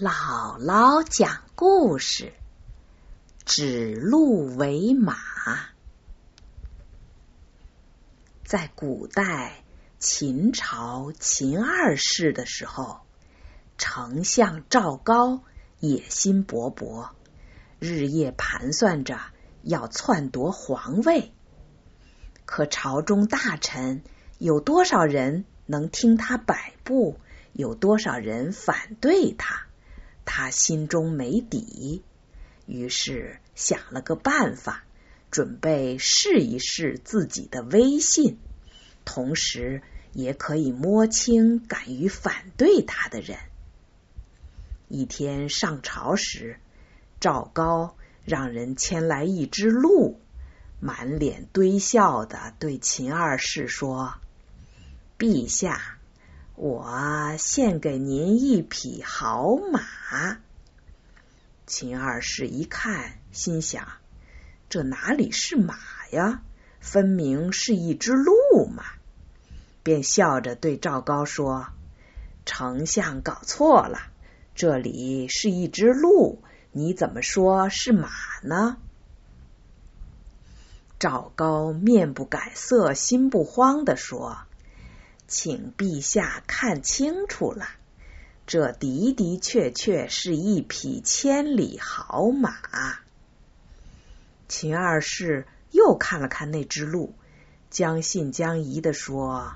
姥姥讲故事：指鹿为马。在古代秦朝秦二世的时候，丞相赵高野心勃勃，日夜盘算着要篡夺皇位。可朝中大臣有多少人能听他摆布？有多少人反对他？他心中没底，于是想了个办法，准备试一试自己的威信，同时也可以摸清敢于反对他的人。一天上朝时，赵高让人牵来一只鹿，满脸堆笑的对秦二世说：“陛下。”我献给您一匹好马。秦二世一看，心想：这哪里是马呀？分明是一只鹿嘛！便笑着对赵高说：“丞相搞错了，这里是一只鹿，你怎么说是马呢？”赵高面不改色，心不慌的说。请陛下看清楚了，这的的确确是一匹千里好马。秦二世又看了看那只鹿，将信将疑的说：“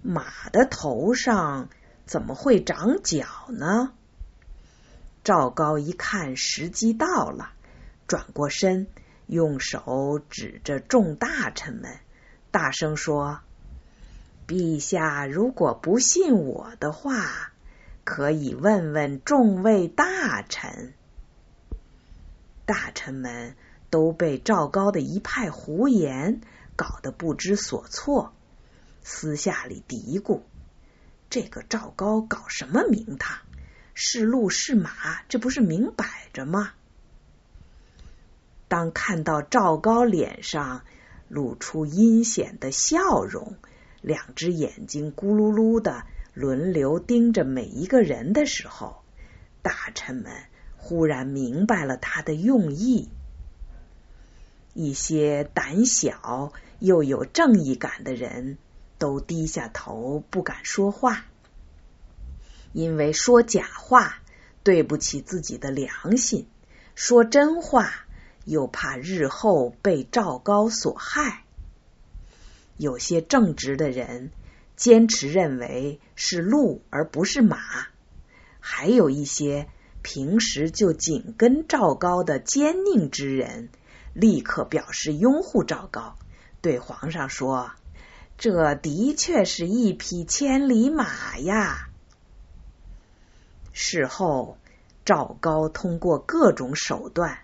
马的头上怎么会长角呢？”赵高一看时机到了，转过身，用手指着众大臣们，大声说。陛下如果不信我的话，可以问问众位大臣。大臣们都被赵高的一派胡言搞得不知所措，私下里嘀咕：“这个赵高搞什么名堂？是鹿是马，这不是明摆着吗？”当看到赵高脸上露出阴险的笑容。两只眼睛咕噜噜的轮流盯着每一个人的时候，大臣们忽然明白了他的用意。一些胆小又有正义感的人都低下头不敢说话，因为说假话对不起自己的良心，说真话又怕日后被赵高所害。有些正直的人坚持认为是鹿而不是马，还有一些平时就紧跟赵高的坚佞之人，立刻表示拥护赵高，对皇上说：“这的确是一匹千里马呀！”事后，赵高通过各种手段，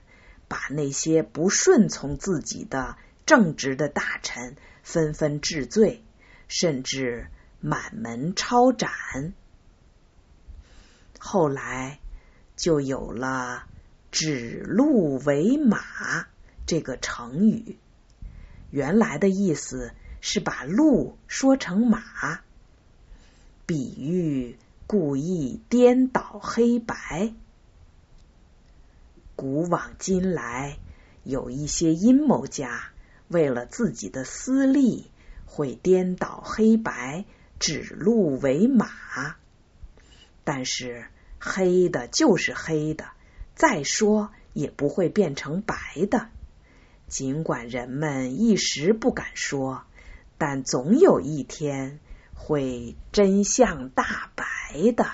把那些不顺从自己的正直的大臣。纷纷治罪，甚至满门抄斩。后来就有了“指鹿为马”这个成语。原来的意思是把鹿说成马，比喻故意颠倒黑白。古往今来，有一些阴谋家。为了自己的私利，会颠倒黑白，指鹿为马。但是黑的就是黑的，再说也不会变成白的。尽管人们一时不敢说，但总有一天会真相大白的。